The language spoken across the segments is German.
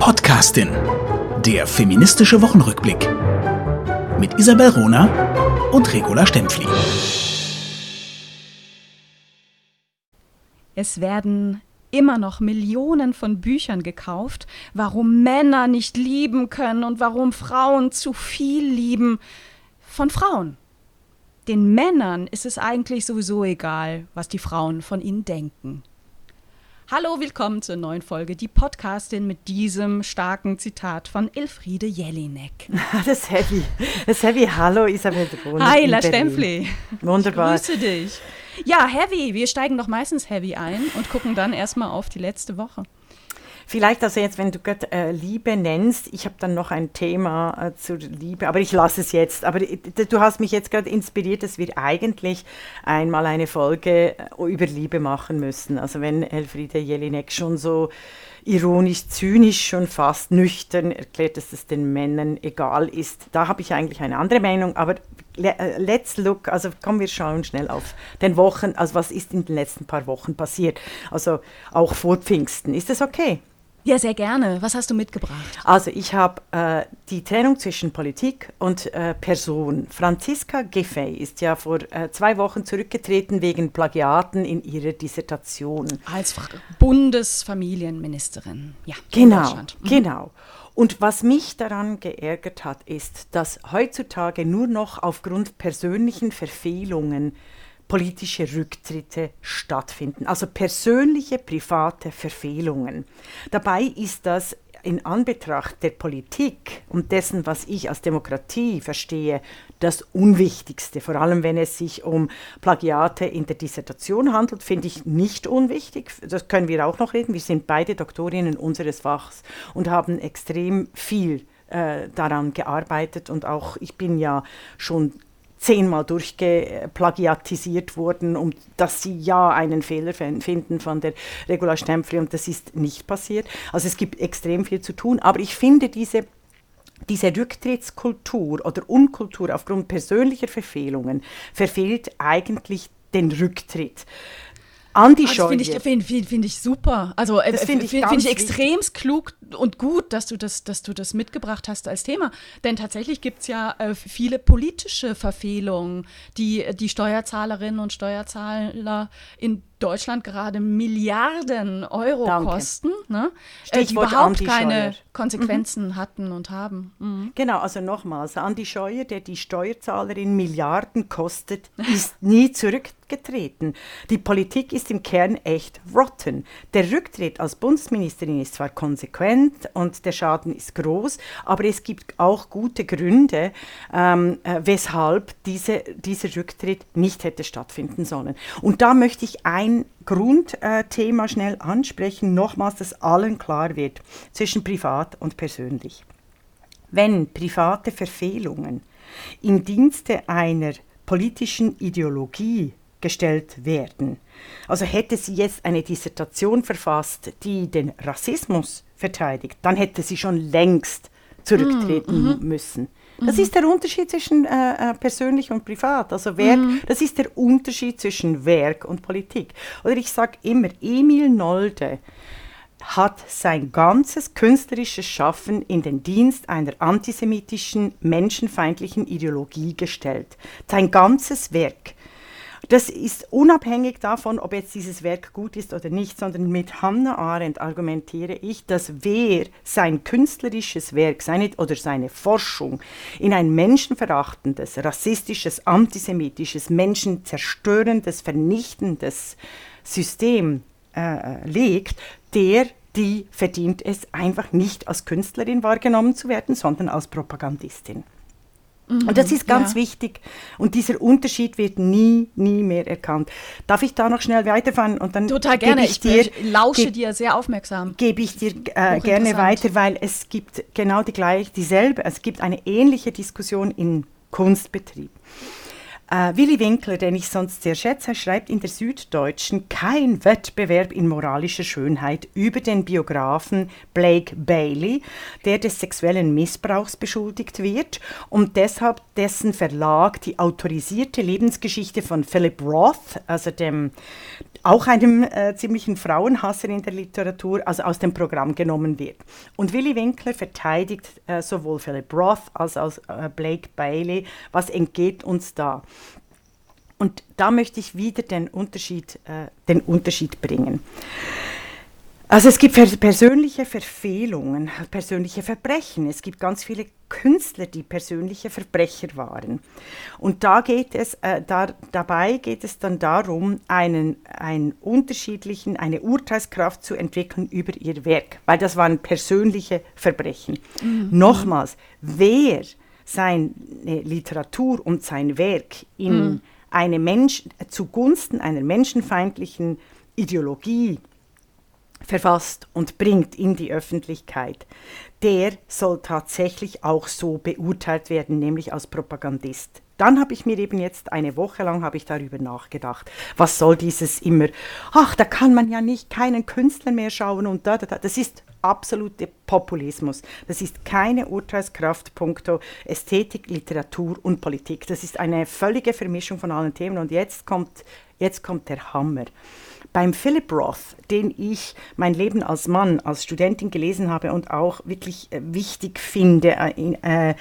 Podcastin. Der feministische Wochenrückblick. Mit Isabel Rona und Regula Stempfli. Es werden immer noch Millionen von Büchern gekauft, warum Männer nicht lieben können und warum Frauen zu viel lieben von Frauen. Den Männern ist es eigentlich sowieso egal, was die Frauen von ihnen denken. Hallo, willkommen zur neuen Folge, die Podcastin mit diesem starken Zitat von Elfriede Jelinek. Das ist heavy. Das ist heavy. Hallo, Isabel. Hi, La Stempfli. Wunderbar. Ich grüße dich. Ja, heavy. Wir steigen doch meistens heavy ein und gucken dann erstmal auf die letzte Woche. Vielleicht also jetzt, wenn du gerade äh, Liebe nennst, ich habe dann noch ein Thema äh, zur Liebe, aber ich lasse es jetzt. Aber du hast mich jetzt gerade inspiriert, dass wir eigentlich einmal eine Folge äh, über Liebe machen müssen. Also wenn Elfriede Jelinek schon so ironisch, zynisch, schon fast nüchtern erklärt, dass es den Männern egal ist. Da habe ich eigentlich eine andere Meinung, aber äh, let's look, also kommen wir schauen schnell auf den Wochen, also was ist in den letzten paar Wochen passiert, also auch vor Pfingsten. Ist das okay? Ja, sehr gerne. Was hast du mitgebracht? Also ich habe äh, die Trennung zwischen Politik und äh, Person. Franziska Giffey ist ja vor äh, zwei Wochen zurückgetreten wegen Plagiaten in ihrer Dissertation. Als Bundesfamilienministerin, ja. Genau, mhm. genau. Und was mich daran geärgert hat, ist, dass heutzutage nur noch aufgrund persönlichen Verfehlungen politische Rücktritte stattfinden, also persönliche, private Verfehlungen. Dabei ist das in Anbetracht der Politik und dessen, was ich als Demokratie verstehe, das Unwichtigste. Vor allem, wenn es sich um Plagiate in der Dissertation handelt, finde ich nicht unwichtig. Das können wir auch noch reden. Wir sind beide Doktorinnen unseres Fachs und haben extrem viel äh, daran gearbeitet und auch ich bin ja schon zehnmal durchgeplagiatisiert wurden, um dass sie ja einen Fehler finden von der Regula Stempfli und das ist nicht passiert. Also es gibt extrem viel zu tun, aber ich finde diese diese Rücktrittskultur oder Unkultur aufgrund persönlicher Verfehlungen verfehlt eigentlich den Rücktritt. Andi ah, Finde ich, find, find, find ich super. Also äh, finde ich, find ich extrem klug und gut, dass du, das, dass du das mitgebracht hast als Thema. Denn tatsächlich gibt es ja äh, viele politische Verfehlungen, die die Steuerzahlerinnen und Steuerzahler in Deutschland gerade Milliarden Euro Danke. kosten, ne? äh, die überhaupt keine Konsequenzen mhm. hatten und haben. Mhm. Genau, also nochmals, Andi Scheuer, der die Steuerzahlerin Milliarden kostet, ist nie zurückgetreten. Die Politik ist im Kern echt rotten. Der Rücktritt als Bundesministerin ist zwar konsequent und der Schaden ist groß, aber es gibt auch gute Gründe, ähm, äh, weshalb diese, dieser Rücktritt nicht hätte stattfinden sollen. Und da möchte ich ein ein Grundthema schnell ansprechen, nochmals, dass allen klar wird, zwischen privat und persönlich. Wenn private Verfehlungen im Dienste einer politischen Ideologie gestellt werden, also hätte sie jetzt eine Dissertation verfasst, die den Rassismus verteidigt, dann hätte sie schon längst zurücktreten mm, müssen. Das mhm. ist der Unterschied zwischen äh, äh, persönlich und privat. Also Werk, mhm. das ist der Unterschied zwischen Werk und Politik. Oder ich sage immer, Emil Nolde hat sein ganzes künstlerisches Schaffen in den Dienst einer antisemitischen, menschenfeindlichen Ideologie gestellt. Sein ganzes Werk. Das ist unabhängig davon, ob jetzt dieses Werk gut ist oder nicht, sondern mit Hannah Arendt argumentiere ich, dass wer sein künstlerisches Werk seine, oder seine Forschung in ein menschenverachtendes, rassistisches, antisemitisches, menschenzerstörendes, vernichtendes System äh, legt, der die verdient es einfach nicht als Künstlerin wahrgenommen zu werden, sondern als Propagandistin. Mhm, und das ist ganz ja. wichtig. Und dieser Unterschied wird nie, nie mehr erkannt. Darf ich da noch schnell weiterfahren? Und dann Total gerne. Ich, dir, ich lausche geb, dir sehr aufmerksam. Gebe ich dir äh, gerne weiter, weil es gibt genau die gleiche, dieselbe, es gibt eine ähnliche Diskussion im Kunstbetrieb. Äh, Willi Winkler, den ich sonst sehr schätze, schreibt in der Süddeutschen kein Wettbewerb in moralischer Schönheit über den Biografen Blake Bailey, der des sexuellen Missbrauchs beschuldigt wird und deshalb dessen Verlag die autorisierte Lebensgeschichte von Philip Roth, also dem auch einem äh, ziemlichen Frauenhasser in der Literatur, also aus dem Programm genommen wird. Und Willy Winkler verteidigt äh, sowohl Philip Roth als auch äh, Blake Bailey. Was entgeht uns da? Und da möchte ich wieder den Unterschied, äh, den Unterschied bringen. Also es gibt persönliche Verfehlungen, persönliche Verbrechen. Es gibt ganz viele Künstler, die persönliche Verbrecher waren. Und da geht es, äh, da, dabei geht es dann darum, einen, einen unterschiedlichen, eine Urteilskraft zu entwickeln über ihr Werk, weil das waren persönliche Verbrechen. Mhm. Nochmals, wer seine Literatur und sein Werk in mhm. eine Mensch, zugunsten einer menschenfeindlichen Ideologie verfasst und bringt in die Öffentlichkeit, der soll tatsächlich auch so beurteilt werden, nämlich als Propagandist. Dann habe ich mir eben jetzt eine Woche lang habe ich darüber nachgedacht. Was soll dieses immer? Ach, da kann man ja nicht keinen Künstler mehr schauen und da, da, da. Das ist absolute Populismus. Das ist keine Urteilskraft punkto Ästhetik, Literatur und Politik. Das ist eine völlige Vermischung von allen Themen und jetzt kommt, jetzt kommt der Hammer. Beim Philip Roth, den ich mein Leben als Mann, als Studentin gelesen habe und auch wirklich äh, wichtig finde, äh, äh,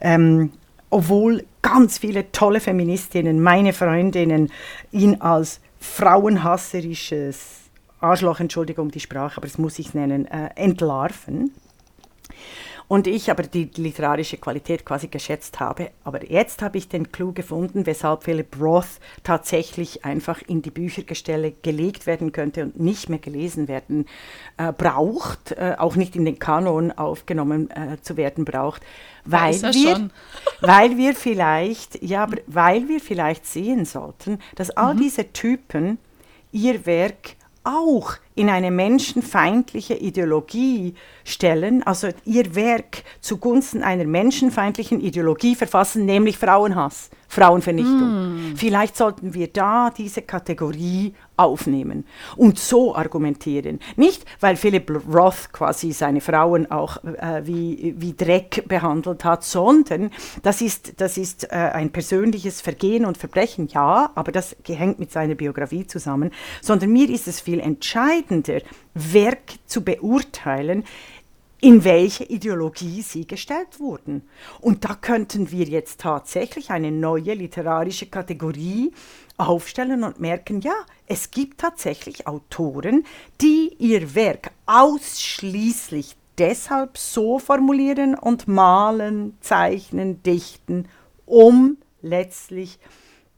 ähm, obwohl ganz viele tolle Feministinnen, meine Freundinnen, ihn als frauenhasserisches Arschloch, Entschuldigung die Sprache, aber das muss ich nennen, äh, entlarven und ich aber die literarische Qualität quasi geschätzt habe. Aber jetzt habe ich den Clou gefunden, weshalb Philip Roth tatsächlich einfach in die Büchergestelle gelegt werden könnte und nicht mehr gelesen werden äh, braucht, äh, auch nicht in den Kanon aufgenommen äh, zu werden braucht, weil wir, weil wir vielleicht, ja, aber weil wir vielleicht sehen sollten, dass all mhm. diese Typen ihr Werk auch in eine menschenfeindliche Ideologie stellen, also ihr Werk zugunsten einer menschenfeindlichen Ideologie verfassen, nämlich Frauenhass. Frauenvernichtung. Mm. Vielleicht sollten wir da diese Kategorie aufnehmen und so argumentieren. Nicht, weil Philip Roth quasi seine Frauen auch äh, wie, wie Dreck behandelt hat, sondern das ist, das ist äh, ein persönliches Vergehen und Verbrechen, ja, aber das hängt mit seiner Biografie zusammen, sondern mir ist es viel entscheidender, Werk zu beurteilen, in welche Ideologie sie gestellt wurden. Und da könnten wir jetzt tatsächlich eine neue literarische Kategorie aufstellen und merken, ja, es gibt tatsächlich Autoren, die ihr Werk ausschließlich deshalb so formulieren und malen, zeichnen, dichten, um letztlich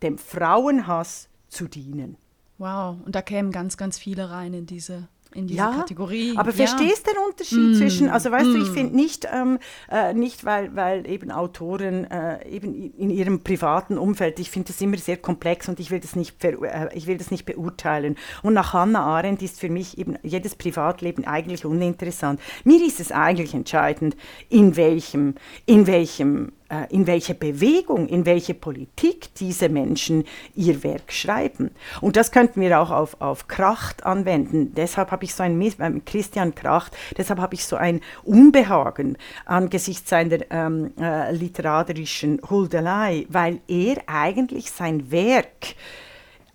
dem Frauenhass zu dienen. Wow, und da kämen ganz, ganz viele rein in diese in diese ja, Kategorie. Aber verstehst du den Unterschied mm. zwischen, also weißt mm. du, ich mm. finde nicht, ähm, äh, nicht weil, weil eben Autoren äh, eben in ihrem privaten Umfeld, ich finde das immer sehr komplex und ich will das nicht, äh, ich will das nicht beurteilen. Und nach Hannah Arendt ist für mich eben jedes Privatleben eigentlich uninteressant. Mir ist es eigentlich entscheidend, in welchem, in welchem in welche Bewegung, in welche Politik diese Menschen ihr Werk schreiben. Und das könnten wir auch auf, auf Kracht anwenden. Deshalb habe ich so ein, äh, Christian Kracht, deshalb habe ich so ein Unbehagen angesichts seiner ähm, äh, literarischen Huldelei, weil er eigentlich sein Werk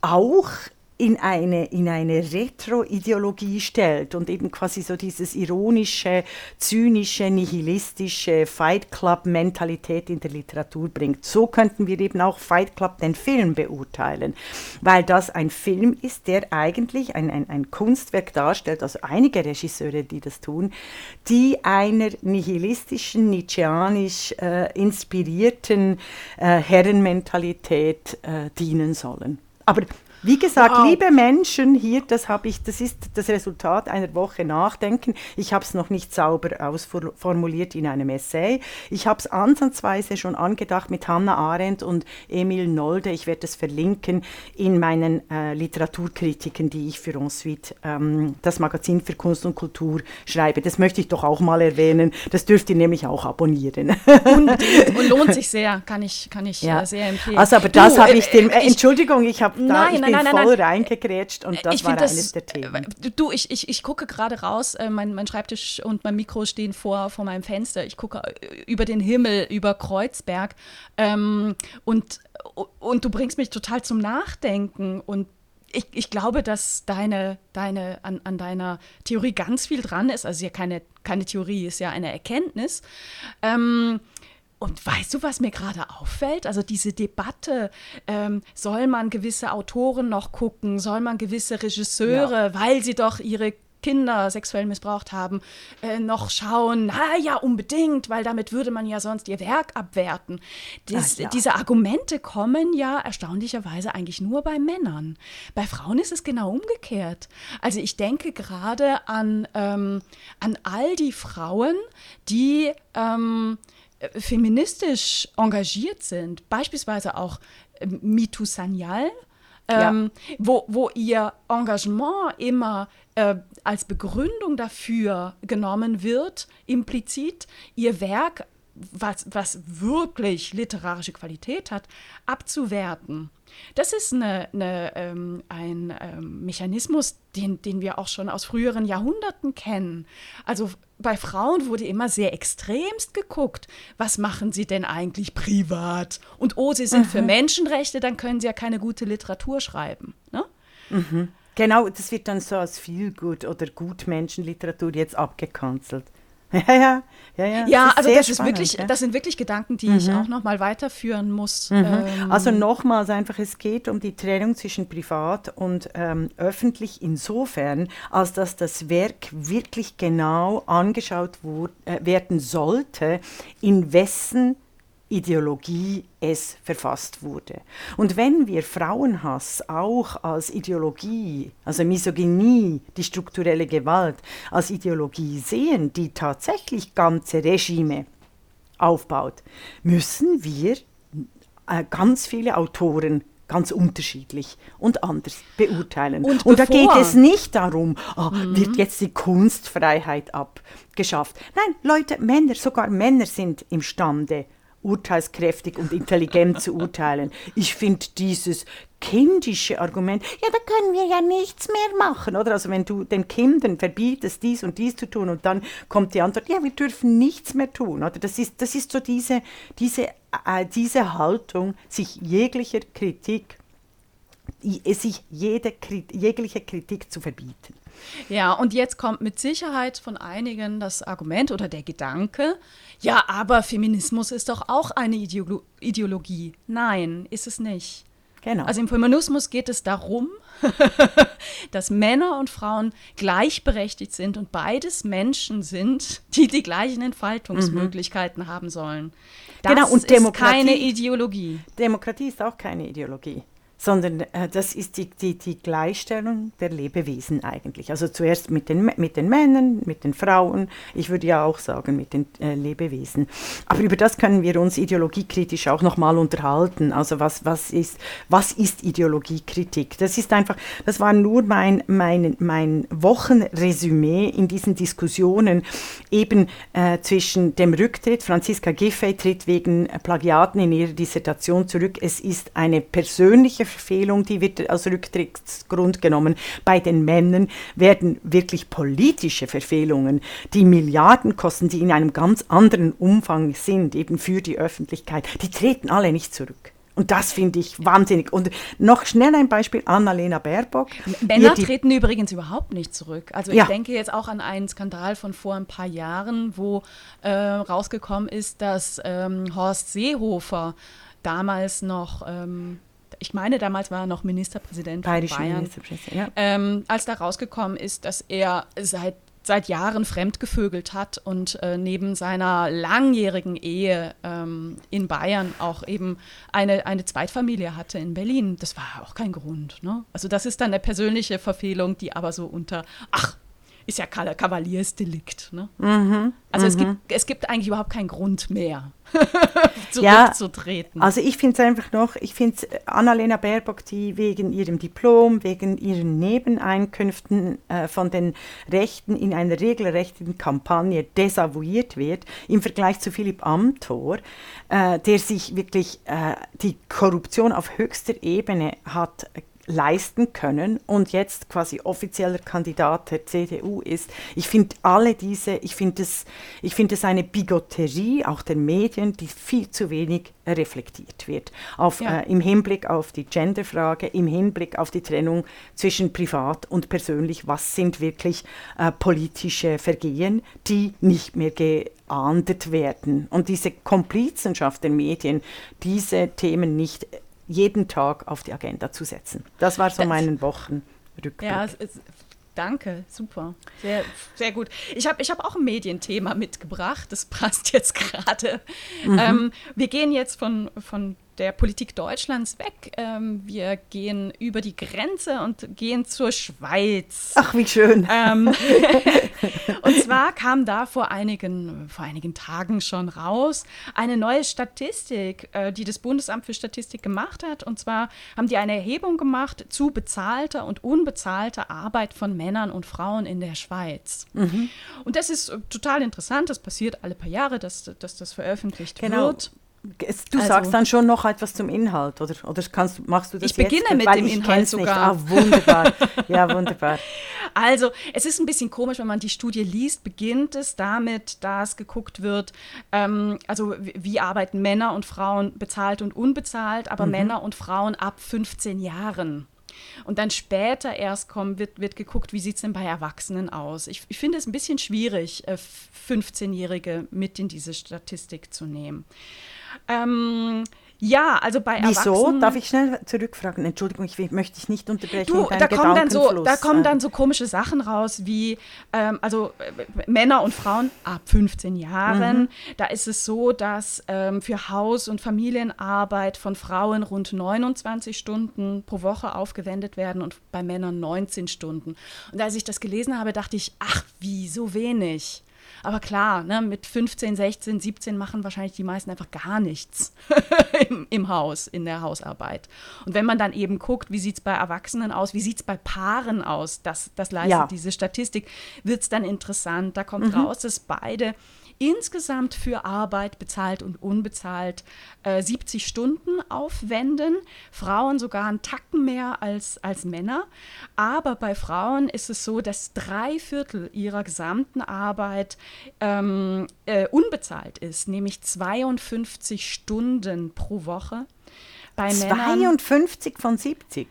auch in eine, in eine Retro-Ideologie stellt und eben quasi so dieses ironische, zynische, nihilistische Fight Club-Mentalität in der Literatur bringt. So könnten wir eben auch Fight Club, den Film, beurteilen, weil das ein Film ist, der eigentlich ein, ein, ein Kunstwerk darstellt, also einige Regisseure, die das tun, die einer nihilistischen, nietzscheanisch äh, inspirierten äh, Herrenmentalität äh, dienen sollen. Aber wie gesagt, wow. liebe Menschen hier, das habe ich, das ist das Resultat einer Woche Nachdenken. Ich habe es noch nicht sauber ausformuliert in einem Essay. Ich habe es ansatzweise schon angedacht mit Hannah Arendt und Emil Nolde. Ich werde es verlinken in meinen äh, Literaturkritiken, die ich für Ensuite, ähm, das Magazin für Kunst und Kultur, schreibe. Das möchte ich doch auch mal erwähnen. Das dürft ihr nämlich auch abonnieren. Unbedingt. Und lohnt sich sehr, kann ich, kann ich ja. äh, sehr empfehlen. Also, aber das habe ich dem, äh, Entschuldigung, ich habe da, ich nein, voll nein. reingegrätscht und das ich war eines der Themen. Äh, du, ich, ich, ich gucke gerade raus, äh, mein, mein Schreibtisch und mein Mikro stehen vor, vor meinem Fenster. Ich gucke äh, über den Himmel, über Kreuzberg ähm, und, und du bringst mich total zum Nachdenken und ich, ich glaube, dass deine, deine, an, an deiner Theorie ganz viel dran ist. Also ja keine, keine Theorie, ist ja eine Erkenntnis. Ähm, und weißt du, was mir gerade auffällt? Also diese Debatte, ähm, soll man gewisse Autoren noch gucken, soll man gewisse Regisseure, ja. weil sie doch ihre Kinder sexuell missbraucht haben, äh, noch schauen, na ja, unbedingt, weil damit würde man ja sonst ihr Werk abwerten. Dies, Ach, ja. Diese Argumente kommen ja erstaunlicherweise eigentlich nur bei Männern. Bei Frauen ist es genau umgekehrt. Also ich denke gerade an, ähm, an all die Frauen, die ähm, feministisch engagiert sind, beispielsweise auch äh, Mitu Sanyal, ähm, ja. wo, wo ihr Engagement immer äh, als Begründung dafür genommen wird, implizit ihr Werk, was, was wirklich literarische Qualität hat, abzuwerten. Das ist eine, eine, ähm, ein ähm, Mechanismus, den, den wir auch schon aus früheren Jahrhunderten kennen. Also bei Frauen wurde immer sehr extremst geguckt, was machen sie denn eigentlich privat? Und oh, sie sind mhm. für Menschenrechte, dann können sie ja keine gute Literatur schreiben. Ne? Mhm. Genau, das wird dann so als viel gut oder gut Menschenliteratur jetzt abgekanzelt. Ja, ja, ja, ja. Ja, also das, spannend, wirklich, ja. das sind wirklich Gedanken, die mhm. ich auch nochmal weiterführen muss. Mhm. Ähm. Also nochmals einfach, es geht um die Trennung zwischen privat und ähm, öffentlich insofern, als dass das Werk wirklich genau angeschaut äh, werden sollte, in wessen Ideologie es verfasst wurde. Und wenn wir Frauenhass auch als Ideologie, also Misogynie, die strukturelle Gewalt, als Ideologie sehen, die tatsächlich ganze Regime aufbaut, müssen wir äh, ganz viele Autoren ganz unterschiedlich und anders beurteilen. Und, und da geht es nicht darum, oh, mhm. wird jetzt die Kunstfreiheit abgeschafft. Nein, Leute, Männer, sogar Männer sind imstande, urteilskräftig und intelligent zu urteilen. Ich finde dieses kindische Argument, ja, da können wir ja nichts mehr machen, oder? Also wenn du den Kindern verbietest, dies und dies zu tun und dann kommt die Antwort, ja, wir dürfen nichts mehr tun, oder? Das ist, das ist so diese, diese, äh, diese Haltung, sich jeglicher Kritik, sich jede, jegliche Kritik zu verbieten. Ja, und jetzt kommt mit Sicherheit von einigen das Argument oder der Gedanke, ja, aber Feminismus ist doch auch eine Ideolo Ideologie. Nein, ist es nicht. Genau. Also im Feminismus geht es darum, dass Männer und Frauen gleichberechtigt sind und beides Menschen sind, die die gleichen Entfaltungsmöglichkeiten mhm. haben sollen. Das genau, und ist keine Ideologie. Demokratie ist auch keine Ideologie sondern äh, das ist die, die, die Gleichstellung der Lebewesen eigentlich. Also zuerst mit den, mit den Männern, mit den Frauen, ich würde ja auch sagen mit den äh, Lebewesen. Aber über das können wir uns ideologiekritisch auch nochmal unterhalten. Also was, was, ist, was ist Ideologiekritik? Das ist einfach, das war nur mein, mein, mein Wochenresümee in diesen Diskussionen eben äh, zwischen dem Rücktritt, Franziska Giffey tritt wegen Plagiaten in ihrer Dissertation zurück. Es ist eine persönliche Verfehlung, die wird als Rücktrittsgrund genommen. Bei den Männern werden wirklich politische Verfehlungen, die Milliarden kosten, die in einem ganz anderen Umfang sind, eben für die Öffentlichkeit, die treten alle nicht zurück. Und das finde ich wahnsinnig. Und noch schnell ein Beispiel, Annalena Baerbock. Männer treten übrigens überhaupt nicht zurück. Also ich ja. denke jetzt auch an einen Skandal von vor ein paar Jahren, wo äh, rausgekommen ist, dass ähm, Horst Seehofer damals noch ähm, ich meine, damals war er noch Ministerpräsident Bayerische von Bayern, Ministerpräsident, ja. ähm, als da rausgekommen ist, dass er seit seit Jahren fremdgevögelt hat und äh, neben seiner langjährigen Ehe ähm, in Bayern auch eben eine, eine Zweitfamilie hatte in Berlin. Das war auch kein Grund. Ne? Also das ist dann eine persönliche Verfehlung, die aber so unter, ach, ist ja Kavaliersdelikt. Ne? Mhm, also mhm. Es, gibt, es gibt eigentlich überhaupt keinen Grund mehr, zurückzutreten. Ja, also ich finde es einfach noch, ich finde Annalena Baerbock, die wegen ihrem Diplom, wegen ihren Nebeneinkünften äh, von den Rechten in einer regelrechten Kampagne desavouiert wird, im Vergleich zu Philipp Amthor, äh, der sich wirklich äh, die Korruption auf höchster Ebene hat leisten können und jetzt quasi offizieller Kandidat der CDU ist. Ich finde alle diese, ich finde es, ich finde es eine Bigotterie auch der Medien, die viel zu wenig reflektiert wird. Auf, ja. äh, Im Hinblick auf die Genderfrage, im Hinblick auf die Trennung zwischen privat und persönlich, was sind wirklich äh, politische Vergehen, die nicht mehr geahndet werden. Und diese Komplizenschaft der Medien, diese Themen nicht jeden Tag auf die Agenda zu setzen. Das war so mein Wochenrückblick. Ja, es, es, danke, super. Sehr, sehr gut. Ich habe ich hab auch ein Medienthema mitgebracht, das passt jetzt gerade. Mhm. Ähm, wir gehen jetzt von, von der Politik Deutschlands weg. Ähm, wir gehen über die Grenze und gehen zur Schweiz. Ach, wie schön. Ähm, und zwar kam da vor einigen, vor einigen Tagen schon raus eine neue Statistik, äh, die das Bundesamt für Statistik gemacht hat. Und zwar haben die eine Erhebung gemacht zu bezahlter und unbezahlter Arbeit von Männern und Frauen in der Schweiz. Mhm. Und das ist äh, total interessant. Das passiert alle paar Jahre, dass, dass das veröffentlicht genau. wird. Du also, sagst dann schon noch etwas zum Inhalt, oder? Oder kannst, machst du das Ich beginne jetzt? mit Weil dem Inhalt sogar. Ah, wunderbar. ja, wunderbar. Also, es ist ein bisschen komisch, wenn man die Studie liest, beginnt es damit, dass geguckt wird, ähm, also wie arbeiten Männer und Frauen bezahlt und unbezahlt, aber mhm. Männer und Frauen ab 15 Jahren. Und dann später erst kommen, wird, wird geguckt, wie sieht es denn bei Erwachsenen aus. Ich, ich finde es ein bisschen schwierig, 15-Jährige äh, mit in diese Statistik zu nehmen. Ähm, ja, also bei Wieso? Erwachsenen. Darf ich schnell zurückfragen? Entschuldigung, ich möchte dich nicht unterbrechen. Du, da, kommen dann so, da kommen dann so komische Sachen raus wie, ähm, also äh, Männer und Frauen ab 15 Jahren. Mhm. Da ist es so, dass ähm, für Haus- und Familienarbeit von Frauen rund 29 Stunden pro Woche aufgewendet werden und bei Männern 19 Stunden. Und als ich das gelesen habe, dachte ich, ach, wie so wenig. Aber klar, ne, mit 15, 16, 17 machen wahrscheinlich die meisten einfach gar nichts Im, im, Haus, in der Hausarbeit. Und wenn man dann eben guckt, wie sieht es bei Erwachsenen aus, wie sieht es bei Paaren aus, das, das leistet ja. diese Statistik, wird es dann interessant. Da kommt mhm. raus, dass beide insgesamt für Arbeit, bezahlt und unbezahlt, äh, 70 Stunden aufwenden. Frauen sogar einen Tacken mehr als, als Männer. Aber bei Frauen ist es so, dass drei Viertel ihrer gesamten Arbeit ähm, äh, unbezahlt ist, nämlich 52 Stunden pro Woche. Bei 52 Männern, von 70?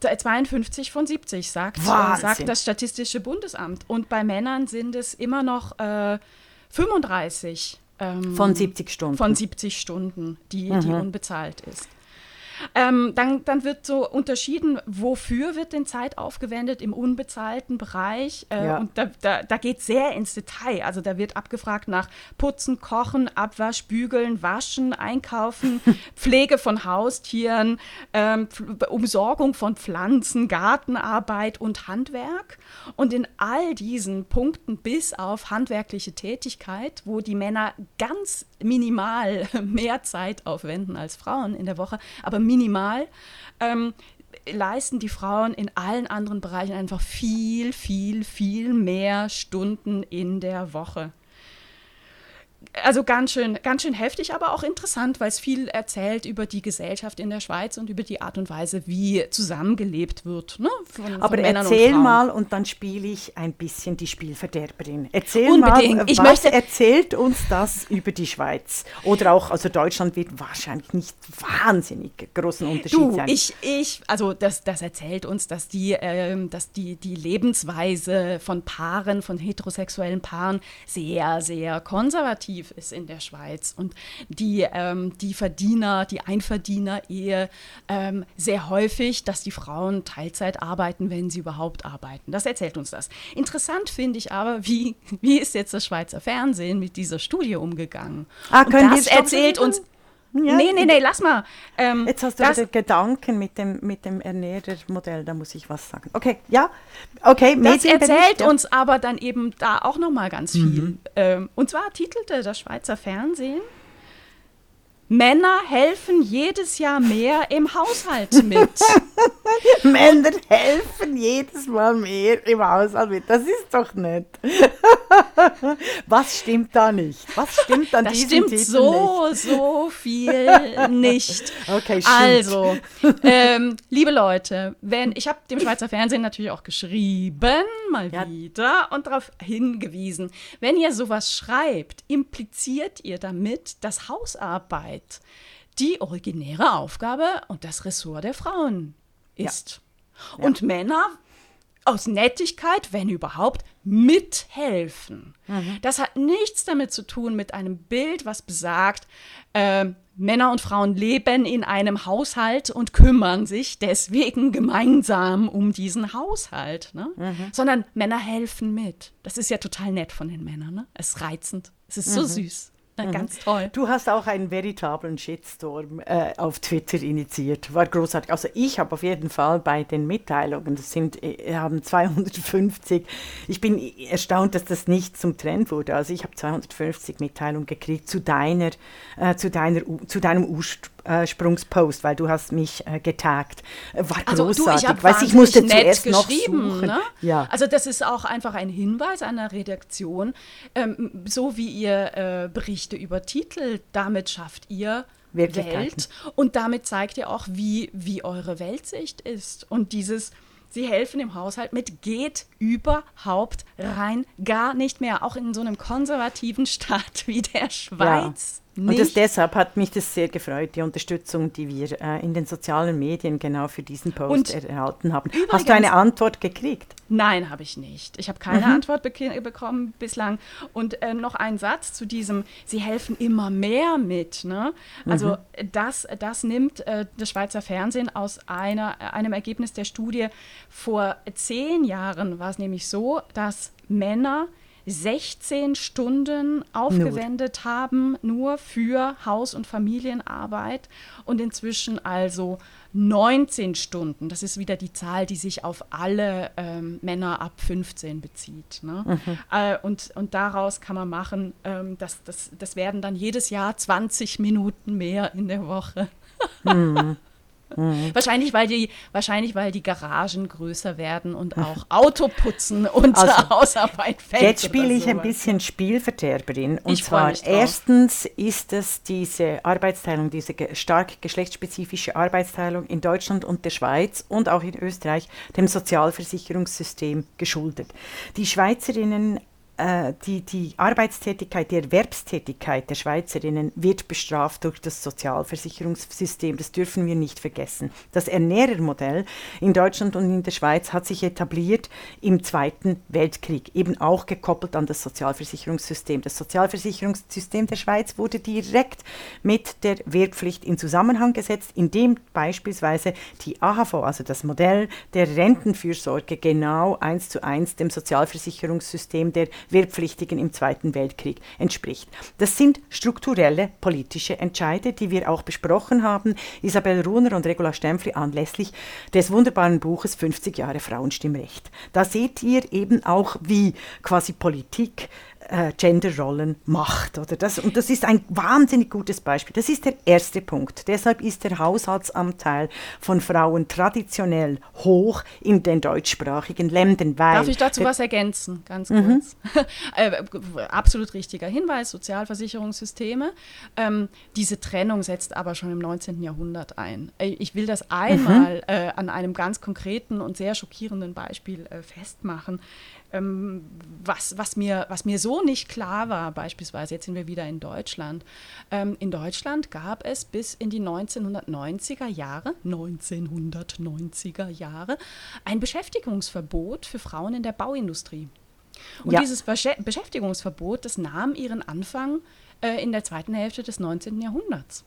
52 von 70, sagt, äh, sagt das Statistische Bundesamt. Und bei Männern sind es immer noch äh, 35. Ähm, von 70 Stunden. Von 70 Stunden, die, mhm. die unbezahlt ist. Ähm, dann, dann wird so unterschieden, wofür wird denn Zeit aufgewendet im unbezahlten Bereich. Äh, ja. Und da, da, da geht sehr ins Detail. Also da wird abgefragt nach Putzen, Kochen, Abwasch, Bügeln, Waschen, Einkaufen, Pflege von Haustieren, ähm, Umsorgung von Pflanzen, Gartenarbeit und Handwerk. Und in all diesen Punkten bis auf handwerkliche Tätigkeit, wo die Männer ganz minimal mehr Zeit aufwenden als Frauen in der Woche, aber minimal, ähm, leisten die Frauen in allen anderen Bereichen einfach viel, viel, viel mehr Stunden in der Woche also ganz schön, ganz schön heftig, aber auch interessant, weil es viel erzählt über die Gesellschaft in der Schweiz und über die Art und Weise, wie zusammengelebt wird. Ne? Von, aber von erzähl und mal und dann spiele ich ein bisschen die Spielverderberin. Erzähl Unbedingt. mal, ich was möchte erzählt uns das über die Schweiz? Oder auch, also Deutschland wird wahrscheinlich nicht wahnsinnig großen Unterschied du, sein. Ich, ich, also das, das erzählt uns, dass die, äh, dass die, die Lebensweise von Paaren, von heterosexuellen Paaren sehr, sehr konservativ attraktiv ist in der Schweiz und die, ähm, die Verdiener, die Einverdiener-Ehe ähm, sehr häufig, dass die Frauen Teilzeit arbeiten, wenn sie überhaupt arbeiten. Das erzählt uns das. Interessant finde ich aber, wie, wie ist jetzt das Schweizer Fernsehen mit dieser Studie umgegangen? Ah, können und das erzählt uns ja. Nee, nee, nee, lass mal. Ähm, Jetzt hast du das, Gedanken mit dem, mit dem Ernährermodell, da muss ich was sagen. Okay, ja, okay. Das erzählt ja. uns aber dann eben da auch nochmal ganz viel. Mhm. Ähm, und zwar titelte das Schweizer Fernsehen, Männer helfen jedes Jahr mehr im Haushalt mit. Männer helfen jedes Mal mehr im Haushalt mit. Das ist doch nett. Was stimmt da nicht? Was stimmt an das diesem stimmt Titel so, nicht? so viel nicht. Okay, stimmt. Also, ähm, liebe Leute, wenn ich habe dem Schweizer Fernsehen natürlich auch geschrieben, mal Ja. wieder, und darauf hingewiesen, wenn ihr sowas schreibt, impliziert ihr damit, dass Hausarbeit die originäre Aufgabe und das Ressort der Frauen ist. Und Männer aus Nettigkeit, wenn überhaupt, mithelfen. Das hat nichts damit zu tun mit einem Bild, was besagt, ähm, Männer und Frauen leben in einem Haushalt und kümmern sich deswegen gemeinsam um diesen Haushalt, ne? sondern Männer helfen mit. Das ist ja total nett von den Männern. Ne? Es ist reizend. Es ist so süß. Ne? Ganz toll. Du hast auch einen veritablen Shitstorm äh, auf Twitter initiiert. War großartig. Also ich habe auf jeden Fall bei den Mitteilungen, das sind, äh, haben 250, ich bin erstaunt, dass das nicht zum Trend wurde. Also ich habe 250 Mitteilungen gekriegt zu deiner, äh, zu deiner, zu deinem Ursprungspost, weil du hast mich äh, getaggt. Äh, War Also du, großartig. ich habe Weiß ich musste nett geschrieben. Ne? Ja. Also das ist auch einfach ein Hinweis einer Redaktion, ähm, so wie ihr äh, Berichte übertitelt, damit schafft ihr. Welt und damit zeigt ihr auch, wie, wie eure Weltsicht ist. Und dieses, sie helfen im Haushalt mit, geht überhaupt rein gar nicht mehr, auch in so einem konservativen Staat wie der Schweiz. Und das, Nicht. deshalb hat mich das sehr gefreut, die Unterstützung, die wir äh, in den sozialen Medien genau für diesen Post Und erhalten haben. Hast du eine Antwort gekriegt? Nein, habe ich nicht. Ich habe keine Mhm. Antwort beke- bekommen bislang. Und äh, noch ein Satz zu diesem, sie helfen immer mehr mit. Ne? Also Mhm. das, das nimmt äh, das Schweizer Fernsehen aus einer, äh, einem Ergebnis der Studie. Vor zehn Jahren war es nämlich so, dass Männer 16 Stunden aufgewendet haben, nur für Haus- und Familienarbeit und inzwischen also 19 Stunden. Das ist wieder die Zahl, die sich auf alle ähm, Männer ab 15 bezieht. Ne? Äh, und, und daraus kann man machen, ähm, dass das, das werden dann jedes Jahr 20 Minuten mehr in der Woche. Wahrscheinlich, weil die, wahrscheinlich, weil die Garagen größer werden und auch Autoputzen und Also, Hausarbeit fällt. Jetzt spiele ich ein bisschen Spielverderberin. Und Ich zwar erstens ist es diese Arbeitsteilung, diese stark geschlechtsspezifische Arbeitsteilung in Deutschland und der Schweiz und auch in Österreich dem Sozialversicherungssystem geschuldet. Die Schweizerinnen die, die Arbeitstätigkeit, die Erwerbstätigkeit der Schweizerinnen wird bestraft durch das Sozialversicherungssystem. Das dürfen wir nicht vergessen. Das Ernährermodell in Deutschland und in der Schweiz hat sich etabliert im Zweiten Weltkrieg, eben auch gekoppelt an das Sozialversicherungssystem. Das Sozialversicherungssystem der Schweiz wurde direkt mit der Wehrpflicht in Zusammenhang gesetzt, indem beispielsweise die AHV, also das Modell der Rentenfürsorge, genau eins zu eins dem Sozialversicherungssystem der Wehrpflichtigen im Zweiten Weltkrieg entspricht. Das sind strukturelle politische Entscheide, die wir auch besprochen haben. Isabel Runer und Regula Stempfli anlässlich des wunderbaren Buches 50 Jahre Frauenstimmrecht. Da seht ihr eben auch, wie quasi Politik äh, Genderrollen macht. Oder das, und das ist ein wahnsinnig gutes Beispiel. Das ist der erste Punkt. Deshalb ist der Haushaltsanteil von Frauen traditionell hoch in den deutschsprachigen Ländern. Weil Darf ich dazu was ergänzen, ganz Mhm. kurz? äh, absolut richtiger Hinweis, Sozialversicherungssysteme. Ähm, diese Trennung setzt aber schon im 19. Jahrhundert ein. Äh, Ich will das einmal Mhm. äh, an einem ganz konkreten und sehr schockierenden Beispiel äh, festmachen. Ähm, was, was, mir, was mir so nicht klar war, beispielsweise, jetzt sind wir wieder in Deutschland. Ähm, in Deutschland gab es bis in die 1990er Jahre, 1990er Jahre, ein Beschäftigungsverbot für Frauen in der Bauindustrie. Und Ja. dieses Beschä Beschäftigungsverbot, das nahm ihren Anfang äh, in der zweiten Hälfte des 19. Jahrhunderts.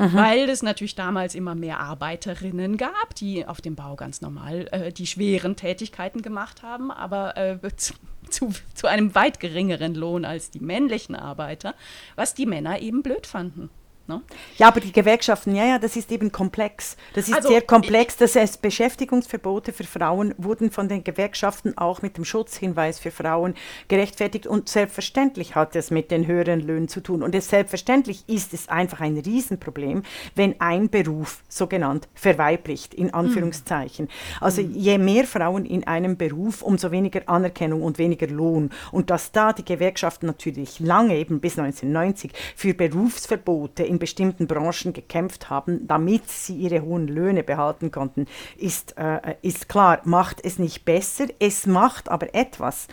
Weil es natürlich damals immer mehr Arbeiterinnen gab, die auf dem Bau ganz normal äh, die schweren Tätigkeiten gemacht haben, aber äh, zu, zu, zu einem weit geringeren Lohn als die männlichen Arbeiter, was die Männer eben blöd fanden. Ne? Ja, aber die Gewerkschaften, ja, ja, das ist eben komplex. Das ist also, sehr komplex. Das heißt, Beschäftigungsverbote für Frauen wurden von den Gewerkschaften auch mit dem Schutzhinweis für Frauen gerechtfertigt und selbstverständlich hat es mit den höheren Löhnen zu tun. Und es, selbstverständlich ist es einfach ein Riesenproblem, wenn ein Beruf so genannt verweiblicht, in Anführungszeichen. Mhm. Also je mehr Frauen in einem Beruf, umso weniger Anerkennung und weniger Lohn. Und dass da die Gewerkschaften natürlich lange, eben bis 1990, für Berufsverbote in bestimmten Branchen gekämpft haben, damit sie ihre hohen Löhne behalten konnten, ist, äh, ist klar, macht es nicht besser, es macht aber etwas.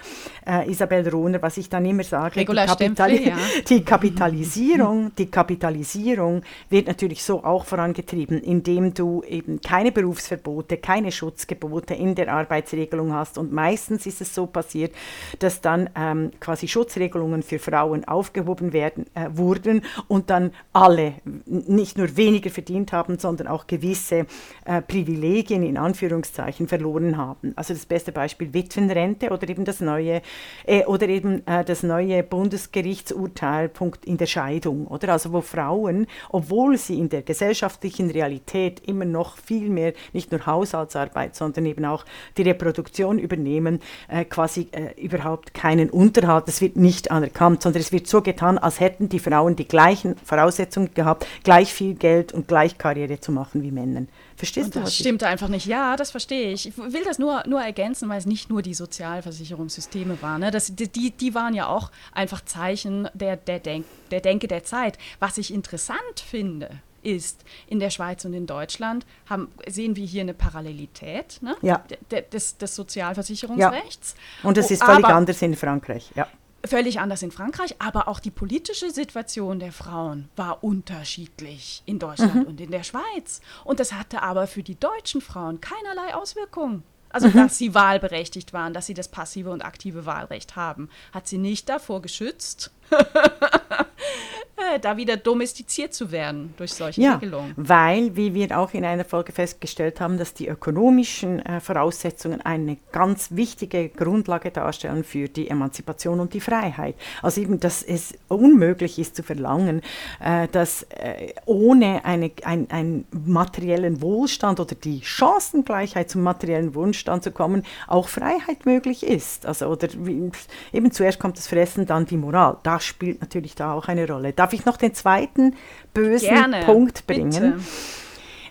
Äh, Isabel Rohner, was ich dann immer sage, die, Kapitali ja. die, Kapitalisierung, die Kapitalisierung wird natürlich so auch vorangetrieben, indem du eben keine Berufsverbote, keine Schutzgebote in der Arbeitsregelung hast und meistens ist es so passiert, dass dann ähm, quasi Schutzregelungen für Frauen aufgehoben werden, äh, wurden und dann alle nicht nur weniger verdient haben, sondern auch gewisse äh, Privilegien in Anführungszeichen verloren haben. Also das beste Beispiel Witwenrente oder eben das neue äh, oder eben äh, das neue Bundesgerichtsurteil Punkt in der Scheidung, oder also wo Frauen, obwohl sie in der gesellschaftlichen Realität immer noch viel mehr nicht nur Haushaltsarbeit, sondern eben auch die Reproduktion übernehmen, äh, quasi äh, überhaupt keinen Unterhalt. Das wird nicht anerkannt, sondern es wird so getan, als hätten die Frauen die gleichen Voraussetzungen gehabt, gleich viel Geld und gleich Karriere zu machen wie Männer. Verstehst du? Das stimmt ich? einfach nicht. Ja, das verstehe ich. Ich will das nur, nur ergänzen, weil es nicht nur die Sozialversicherungssysteme waren. Ne? Das, die, die waren ja auch einfach Zeichen der, der, Denk, der Denke der Zeit. Was ich interessant finde, ist, in der Schweiz und in Deutschland haben, sehen wir hier eine Parallelität ne? ja. des, des Sozialversicherungsrechts. Ja. Und es ist völlig Aber, anders in Frankreich. Ja völlig anders in Frankreich, aber auch die politische Situation der Frauen war unterschiedlich in Deutschland mhm. und in der Schweiz. Und das hatte aber für die deutschen Frauen keinerlei Auswirkungen. Also, mhm. dass sie wahlberechtigt waren, dass sie das passive und aktive Wahlrecht haben, hat sie nicht davor geschützt, da wieder domestiziert zu werden durch solche ja, Regelungen. Weil, wie wir auch in einer Folge festgestellt haben, dass die ökonomischen äh, Voraussetzungen eine ganz wichtige Grundlage darstellen für die Emanzipation und die Freiheit. Also eben, dass es unmöglich ist zu verlangen, äh, dass äh, ohne eine, ein, einen materiellen Wohlstand oder die Chancengleichheit zum materiellen Wohlstand zu kommen, auch Freiheit möglich ist. Also, oder wie, eben zuerst kommt das Fressen, dann die Moral. Das spielt natürlich da auch eine Rolle. Darf ich noch den zweiten bösen Gerne, Punkt bringen? Bitte.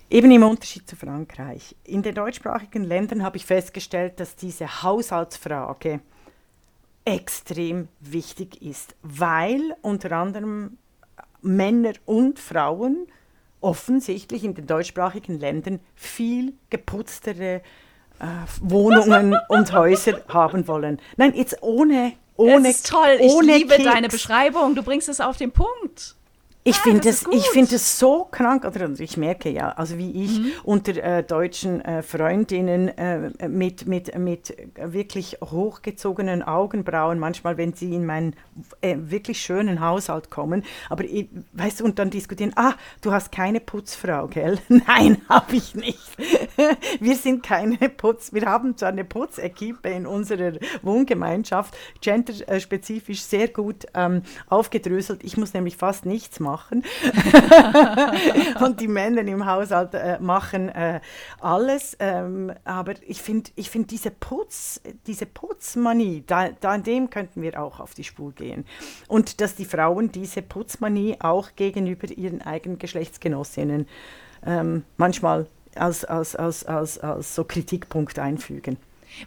Eben im Unterschied zu Frankreich. In den deutschsprachigen Ländern habe ich festgestellt, dass diese Haushaltsfrage extrem wichtig ist, weil unter anderem Männer und Frauen offensichtlich in den deutschsprachigen Ländern viel geputztere äh, Wohnungen und Häuser haben wollen. Nein, jetzt ohne ohne Das ist toll, ich liebe Keks. deine Beschreibung, du bringst es auf den Punkt. Ich ah, finde es, find es so krank, oder ich merke ja, also wie ich mhm. unter äh, deutschen äh, Freundinnen äh, mit, mit, mit wirklich hochgezogenen Augenbrauen, manchmal, wenn sie in meinen äh, wirklich schönen Haushalt kommen, aber ich, weißt du, und dann diskutieren, ah, du hast keine Putzfrau, gell? Nein, habe ich nicht. wir sind keine Putz, wir haben zwar eine Putzequipe in unserer Wohngemeinschaft, genderspezifisch sehr gut ähm, aufgedröselt, ich muss nämlich fast nichts machen machen. und die Männer im Haushalt äh, machen äh, alles. Ähm, aber ich finde ich find diese, Putz, diese Putzmanie, da, da an dem könnten wir auch auf die Spur gehen. Und dass die Frauen diese Putzmanie auch gegenüber ihren eigenen Geschlechtsgenossinnen ähm, manchmal als, als, als, als, als so Kritikpunkt einfügen.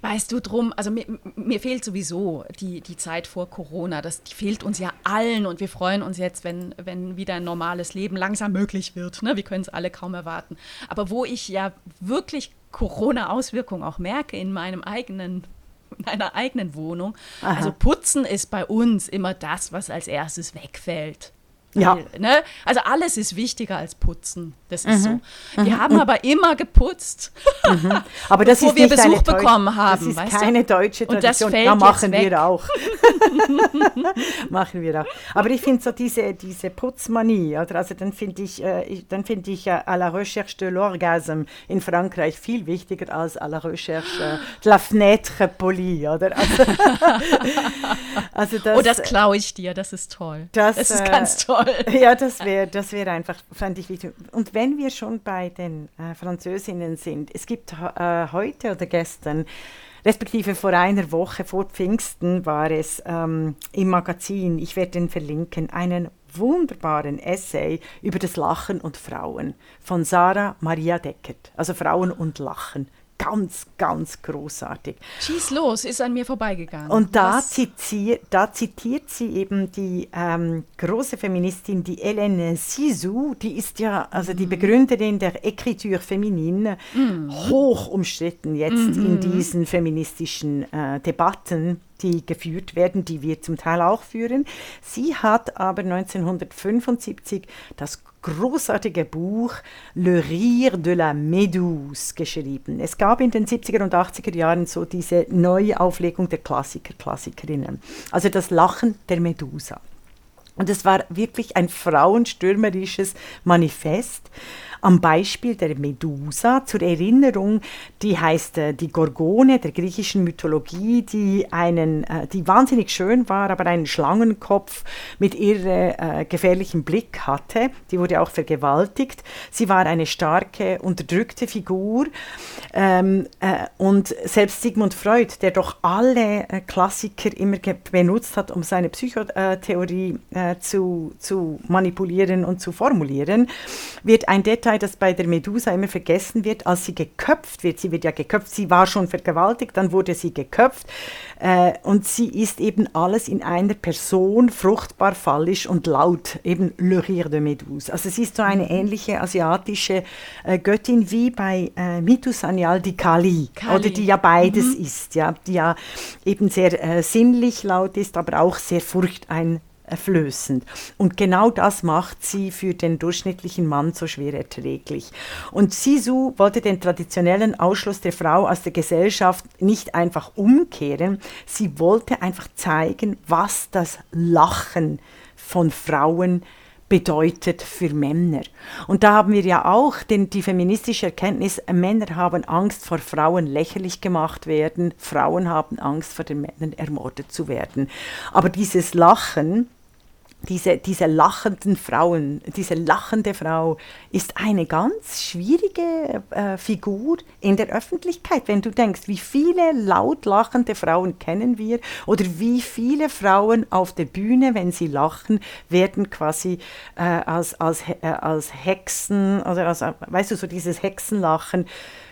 Weißt du drum, also mir, mir, fehlt sowieso die, die Zeit vor Corona, das, die fehlt uns ja allen und wir freuen uns jetzt, wenn, wenn wieder ein normales Leben langsam möglich wird. Ne? Wir können es alle kaum erwarten. Aber wo ich ja wirklich Corona-Auswirkungen auch merke in meinem eigenen in einer eigenen Wohnung. Aha. Also Putzen ist bei uns immer das, was als erstes wegfällt. Ja. Ne? Also alles ist wichtiger als putzen. Das ist mhm. so. Wir mhm. haben aber immer geputzt, mhm. aber das bevor ist wir Besuch bekommen haben. Das ist keine du? deutsche Tradition. Und das ja, machen wir auch. machen wir auch. Aber ich finde so diese, diese Putzmanie, oder? also dann finde ich, äh, dann finde ich äh, à la recherche de l'orgasme in Frankreich viel wichtiger als à la recherche äh, de la fenêtre polie, oder? Also, also das, oh, das klaue ich dir, das ist toll. Das, das ist ganz toll. Toll. Ja, das wäre das wär einfach, fand ich wichtig. Und wenn wir schon bei den äh, Französinnen sind, es gibt äh, heute oder gestern respektive vor einer Woche vor Pfingsten war es ähm, im Magazin, ich werde den verlinken, einen wunderbaren Essay über das Lachen und Frauen von Sarah Maria Deckert, also Frauen und Lachen ganz, ganz großartig. Schieß los, ist an mir vorbeigegangen. Und da, zitiert, da zitiert sie eben die ähm, große Feministin, die Hélène Sisou, die ist ja also die mhm. Begründerin der Écriture féminine, mhm. hoch umstritten jetzt mhm. in diesen feministischen äh, Debatten die geführt werden, die wir zum Teil auch führen. Sie hat aber 1975 das großartige Buch Le Rire de la Méduse geschrieben. Es gab in den 70er und 80er Jahren so diese Neuauflegung der Klassiker, Klassikerinnen. Also das Lachen der Medusa. Und es war wirklich ein frauenstürmerisches Manifest am Beispiel der Medusa zur Erinnerung, die heißt äh, die Gorgone der griechischen Mythologie, die einen, äh, die wahnsinnig schön war, aber einen Schlangenkopf mit irre äh, gefährlichem Blick hatte. Die wurde auch vergewaltigt. Sie war eine starke, unterdrückte Figur. Ähm, äh, und selbst Sigmund Freud, der doch alle äh, Klassiker immer benutzt hat, um seine Psychotheorie zu, zu manipulieren und zu formulieren, wird ein Detail Detail, das bei der Medusa immer vergessen wird, als sie geköpft wird. Sie wird ja geköpft, sie war schon vergewaltigt, dann wurde sie geköpft. Äh, und sie ist eben alles in einer Person, fruchtbar, fallisch und laut, eben Le Rire de Méduse. Also sie ist so eine ähnliche asiatische äh, Göttin wie bei äh, Mitu Sanyal di Kali, Kali, oder die ja beides mhm. ist, ja, die ja eben sehr äh, sinnlich laut ist, aber auch sehr furchteinflößend flößend. Und genau das macht sie für den durchschnittlichen Mann so schwer erträglich. Und Sisu wollte den traditionellen Ausschluss der Frau aus der Gesellschaft nicht einfach umkehren, sie wollte einfach zeigen, was das Lachen von Frauen bedeutet für Männer. Und da haben wir ja auch den, die feministische Erkenntnis, Männer haben Angst vor Frauen lächerlich gemacht werden, Frauen haben Angst vor den Männern ermordet zu werden. Aber dieses Lachen, diese, diese lachenden Frauen, diese lachende Frau ist eine ganz schwierige äh, Figur in der Öffentlichkeit. Wenn du denkst, wie viele laut lachende Frauen kennen wir oder wie viele Frauen auf der Bühne, wenn sie lachen, werden quasi äh, als, als, äh, als Hexen oder als, weißt du, so dieses Hexenlachen.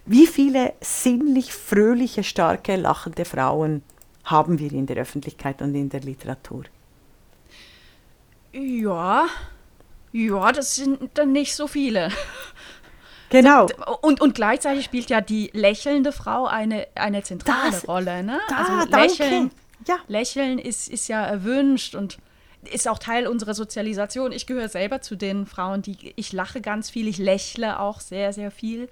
Wie viele sinnlich fröhliche, starke, lachende Frauen haben wir in der Öffentlichkeit und in der Literatur? Ja, ja, das sind dann nicht so viele. Genau. Und, und gleichzeitig spielt ja die lächelnde Frau eine, eine zentrale das, Rolle. Ne? Da, also Lächeln, ja. Lächeln ist, ist ja erwünscht und ist auch Teil unserer Sozialisation. Ich gehöre selber zu den Frauen, die ich lache ganz viel, ich lächle auch sehr, sehr viel.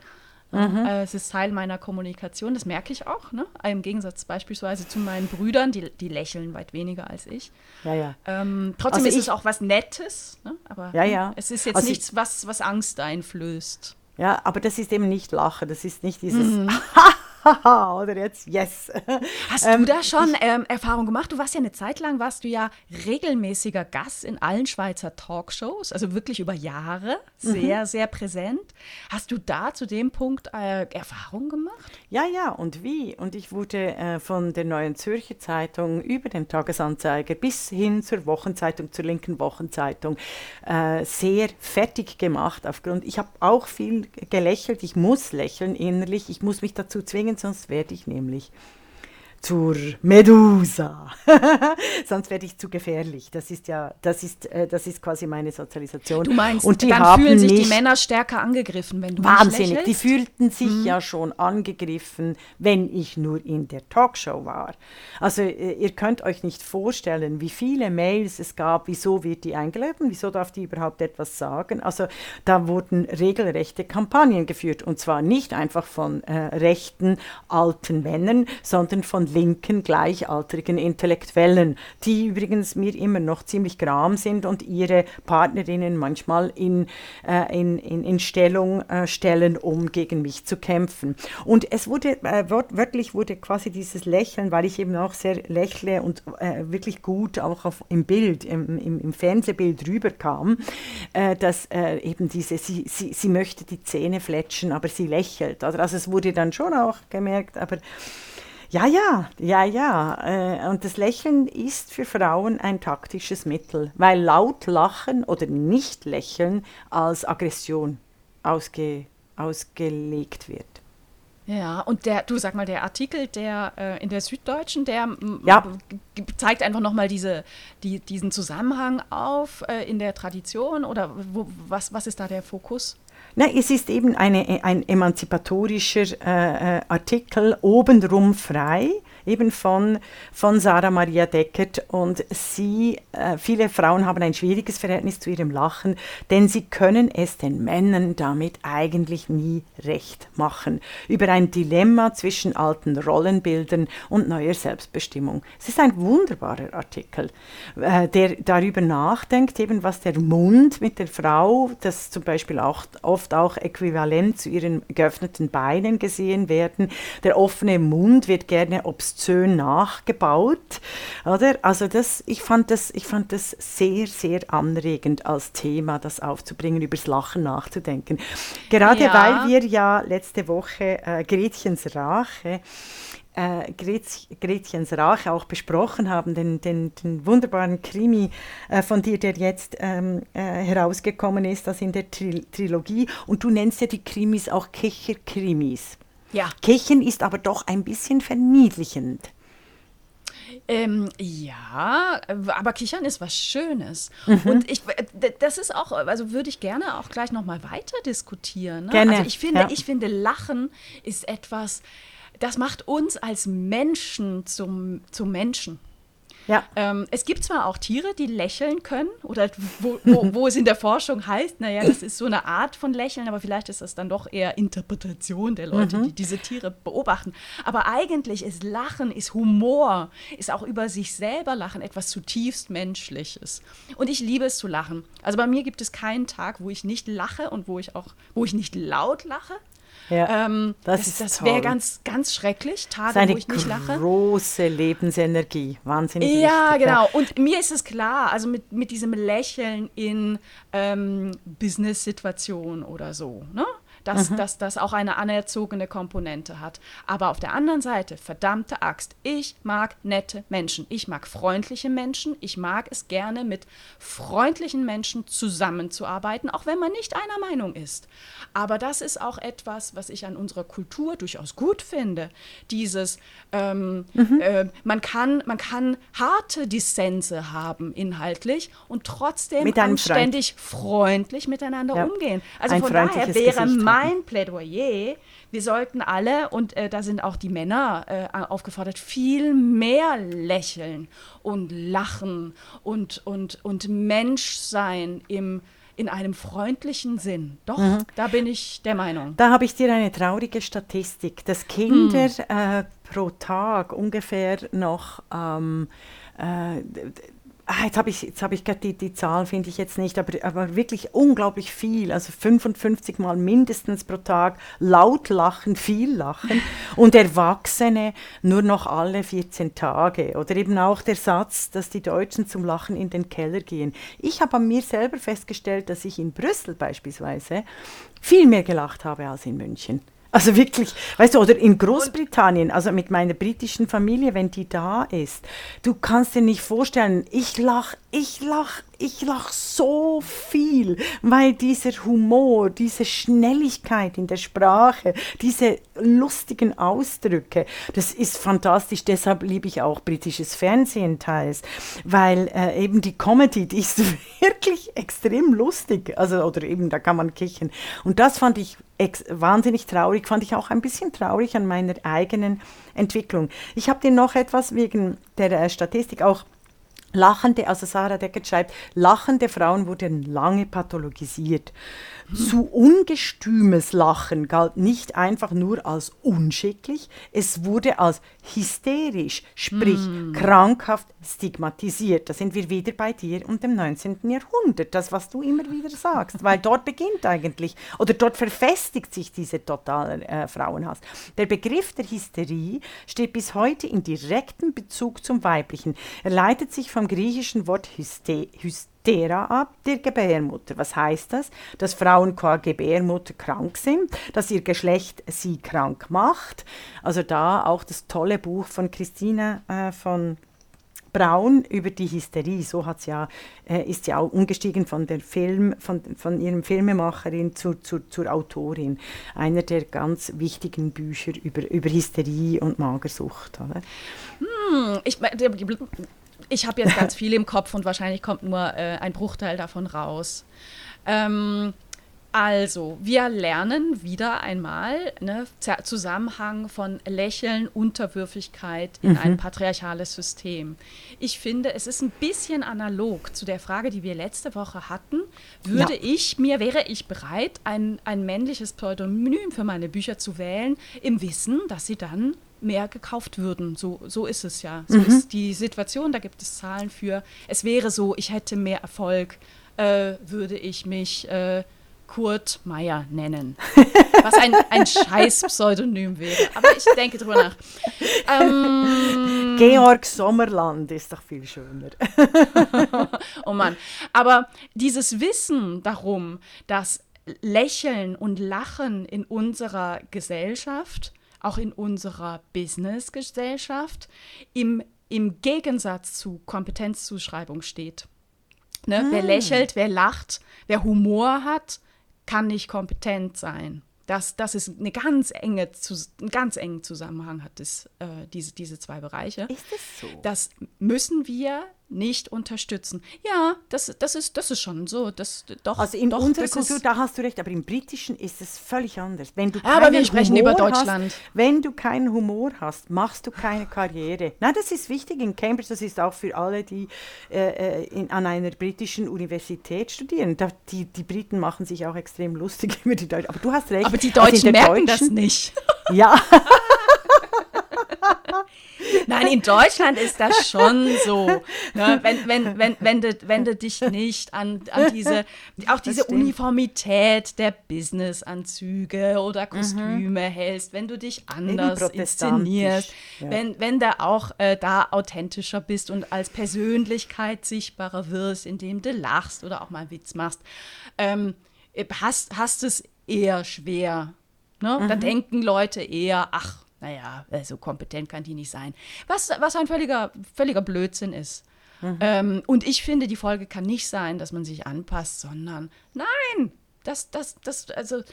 Mhm. Äh, es ist Teil meiner Kommunikation, das merke ich auch. Ne? Im Gegensatz beispielsweise zu meinen Brüdern, die, die lächeln weit weniger als ich. Ja, ja. Ähm, trotzdem also ist es auch was Nettes, ne? aber ja, ja. es ist jetzt also nichts, was, was Angst einflößt. Ja, aber das ist eben nicht Lachen, das ist nicht dieses mhm. oder jetzt yes. Hast ähm, du da schon ähm, Erfahrung gemacht? Du warst ja eine Zeit lang, warst du ja regelmäßiger Gast in allen Schweizer Talkshows, also wirklich über Jahre, sehr, mhm. sehr präsent. Hast du da zu dem Punkt äh, Erfahrung gemacht? Ja, ja, und wie? Und ich wurde äh, von der Neuen Zürcher Zeitung über den Tagesanzeiger bis hin zur Wochenzeitung, zur linken Wochenzeitung äh, sehr fertig gemacht aufgrund, ich habe auch viel gelächelt, ich muss lächeln innerlich, ich muss mich dazu zwingen, sonst werde ich nämlich zur Medusa. Sonst werde ich zu gefährlich. Das ist ja, das ist, äh, das ist quasi meine Sozialisation. Du meinst, und die dann fühlen sich die Männer stärker angegriffen, wenn du Wahnsinnig, die fühlten sich mhm. ja schon angegriffen, wenn ich nur in der Talkshow war. Also äh, ihr könnt euch nicht vorstellen, wie viele Mails es gab, wieso wird die eingeladen, wieso darf die überhaupt etwas sagen. Also da wurden regelrechte Kampagnen geführt und zwar nicht einfach von äh, rechten alten Männern, sondern von linken, gleichaltrigen Intellektuellen, die übrigens mir immer noch ziemlich gram sind und ihre Partnerinnen manchmal in, äh, in, in, in Stellung äh, stellen, um gegen mich zu kämpfen. Und es wurde, äh, wört, wörtlich wurde quasi dieses Lächeln, weil ich eben auch sehr lächle und äh, wirklich gut auch auf, im Bild, im, im, im Fernsehbild rüberkam, äh, dass äh, eben diese, sie, sie, sie möchte die Zähne fletschen, aber sie lächelt. Also es wurde dann schon auch gemerkt, aber ja, ja, ja, ja. Äh, und das Lächeln ist für Frauen ein taktisches Mittel, weil laut lachen oder nicht lächeln als Aggression ausge, ausgelegt wird. Ja, und der, du sag mal, der Artikel, der äh, in der Süddeutschen, der ja. zeigt einfach nochmal diese, die, diesen Zusammenhang auf äh, in der Tradition oder wo, was, was ist da der Fokus? Nein, es ist eben eine, ein emanzipatorischer äh, äh, Artikel, obenrum frei, eben von, von Sarah Maria Deckert. Und sie, äh, viele Frauen haben ein schwieriges Verhältnis zu ihrem Lachen, denn sie können es den Männern damit eigentlich nie recht machen. Über ein Dilemma zwischen alten Rollenbildern und neuer Selbstbestimmung. Es ist ein wunderbarer Artikel, äh, der darüber nachdenkt, eben was der Mund mit der Frau, das zum Beispiel auch oft auch äquivalent zu ihren geöffneten Beinen gesehen werden. Der offene Mund wird gerne obszön nachgebaut, oder? Also das, ich fand das, ich fand das sehr, sehr anregend als Thema, das aufzubringen, übers Lachen nachzudenken. Gerade ja. weil wir ja letzte Woche äh, Gretchens Rache äh, Gretchens Rache auch besprochen haben, den, den, den wunderbaren Krimi äh, von dir, der jetzt ähm, äh, herausgekommen ist, das in der Tri Trilogie. Und du nennst ja die Krimis auch Kecher-Krimis. Ja. Kechen ist aber doch ein bisschen verniedlichend. Ähm, ja, aber Kichern ist was Schönes. Mhm. Und ich, das ist auch, also würde ich gerne auch gleich nochmal weiter diskutieren. Ne? Gerne. Also ich finde, ja. ich finde, Lachen ist etwas, das macht uns als Menschen zum, zum Menschen. Ja. Ähm, es gibt zwar auch Tiere, die lächeln können, oder wo, wo, wo, es in der Forschung heißt, naja, das ist so eine Art von Lächeln, aber vielleicht ist das dann doch eher Interpretation der Leute, mhm. die diese Tiere beobachten. Aber eigentlich ist Lachen, ist Humor, ist auch über sich selber Lachen etwas zutiefst Menschliches. Und ich liebe es zu lachen. Also bei mir gibt es keinen Tag, wo ich nicht lache und wo ich auch, wo ich nicht laut lache. Ja, ähm, das, das, das wäre ganz, ganz schrecklich. Tage, wo ich nicht lache. Große Lebensenergie, wahnsinnig. Ja, wichtig, genau. Und mir ist es klar, also mit, mit diesem Lächeln in ähm, Business-Situationen oder so. Ne? Dass, mhm. dass das auch eine anerzogene Komponente hat. Aber auf der anderen Seite, verdammte Axt, ich mag nette Menschen. Ich mag freundliche Menschen. Ich mag es gerne, mit freundlichen Menschen zusammenzuarbeiten, auch wenn man nicht einer Meinung ist. Aber das ist auch etwas, was ich an unserer Kultur durchaus gut finde. Dieses, ähm, mhm. äh, man, kann, man kann harte Dissense haben inhaltlich und trotzdem anständig freundlich miteinander ja. umgehen. Also Ein von daher wäre mein mein Plädoyer, wir sollten alle, und äh, da sind auch die Männer äh, aufgefordert, viel mehr lächeln und lachen und, und, und Mensch sein im in einem freundlichen Sinn. Doch, mhm. da bin ich der Meinung. Da habe ich dir eine traurige Statistik, dass Kinder mhm. äh, pro Tag ungefähr noch ähm, äh, Ah, jetzt habe ich, jetzt hab ich die, die Zahl, finde ich jetzt nicht, aber, aber wirklich unglaublich viel, also 55 Mal mindestens pro Tag laut lachen, viel lachen und Erwachsene nur noch alle 14 Tage. Oder eben auch der Satz, dass die Deutschen zum Lachen in den Keller gehen. Ich habe an mir selber festgestellt, dass ich in Brüssel beispielsweise viel mehr gelacht habe als in München. Also wirklich, weißt du, oder in Großbritannien, also mit meiner britischen Familie, wenn die da ist, du kannst dir nicht vorstellen, ich lach, ich lach ich lache so viel, weil dieser Humor, diese Schnelligkeit in der Sprache, diese lustigen Ausdrücke, das ist fantastisch. Deshalb liebe ich auch britisches Fernsehen teils, weil äh, eben die Comedy, die ist wirklich extrem lustig. Also, oder eben, da kann man kichern. Und das fand ich wahnsinnig traurig, fand ich auch ein bisschen traurig an meiner eigenen Entwicklung. Ich habe dir noch etwas wegen der äh, Statistik auch Lachende, also Sarah Deckert schreibt, lachende Frauen wurden lange pathologisiert. Zu ungestümes Lachen galt nicht einfach nur als unschicklich, es wurde als hysterisch, sprich mm. krankhaft stigmatisiert. Da sind wir wieder bei dir und dem 19. Jahrhundert, das, was du immer wieder sagst, weil dort beginnt eigentlich, oder dort verfestigt sich diese totale äh, Frauenhass. Der Begriff der Hysterie steht bis heute in direktem Bezug zum Weiblichen. Er leitet sich vom griechischen Wort hyste, hyste derer ab, der Gebärmutter. Was heißt das? Dass Frauen qua Gebärmutter krank sind, dass ihr Geschlecht sie krank macht. Also da auch das tolle Buch von Christine äh, von Braun über die Hysterie, so hat's ja, äh, ist ja auch umgestiegen von der Film, von, von ihrem Filmemacherin zu, zu, zur Autorin. Einer der ganz wichtigen Bücher über, über Hysterie und Magersucht. Oder? Hm, ich, ich habe jetzt ganz viel im Kopf und wahrscheinlich kommt nur äh, ein Bruchteil davon raus. Ähm, also, wir lernen wieder einmal ne, Zusammenhang von Lächeln, Unterwürfigkeit in mhm. ein patriarchales System. Ich finde, es ist ein bisschen analog zu der Frage, die wir letzte Woche hatten. Würde ja. ich mir, wäre ich bereit, ein, ein männliches Pseudonym für meine Bücher zu wählen, im Wissen, dass sie dann mehr gekauft würden. So, so ist es ja. So mhm. ist die Situation, da gibt es Zahlen für. Es wäre so, ich hätte mehr Erfolg, äh, würde ich mich äh, Kurt Meier nennen. Was ein, ein Scheiß-Pseudonym wäre. Aber ich denke drüber nach. Ähm, Georg Sommerland ist doch viel schöner. oh Mann. Aber dieses Wissen darum, dass Lächeln und Lachen in unserer Gesellschaft auch in unserer Business-Gesellschaft im, im Gegensatz zu Kompetenzzuschreibung steht. Ne? Hm. Wer ah. lächelt, wer lacht, wer Humor hat, kann nicht kompetent sein. Das, das ist eine ganz enge, einen ganz engen Zusammenhang hat das, äh, diese, diese zwei Bereiche. Ist das so? Das müssen wir nicht unterstützen. Ja, das, das, ist, das ist schon so. Das, doch, also in doch, unserer Kultur, da hast du recht, aber im Britischen ist es völlig anders. Wenn du aber wir sprechen Humor über Deutschland. Hast, wenn du keinen Humor hast, machst du keine Karriere. Nein, das ist wichtig in Cambridge, das ist auch für alle, die äh, äh in, an einer britischen Universität studieren. Da, die, die Briten machen sich auch extrem lustig über die Deutschen. Aber du hast recht. Aber die Deutschen also merken das nicht. Ja. Nein, in Deutschland ist das schon so. Ne? Wenn, wenn, wenn, wenn, du, wenn du dich nicht an, an diese, auch diese Uniformität der Businessanzüge oder mhm. Kostüme mhm. hältst, wenn du dich anders inszenierst, ja. wenn, wenn du auch äh, da authentischer bist und als Persönlichkeit sichtbarer wirst, indem du lachst oder auch mal einen Witz machst, ähm, hast, hast es eher schwer. Ne? Mhm. Da denken Leute eher, ach, naja, äh, so kompetent kann die nicht sein. Was, was ein völliger, völliger Blödsinn ist. Mhm. Ähm, und ich finde, die Folge kann nicht sein, dass man sich anpasst, sondern nein, das, das, das, also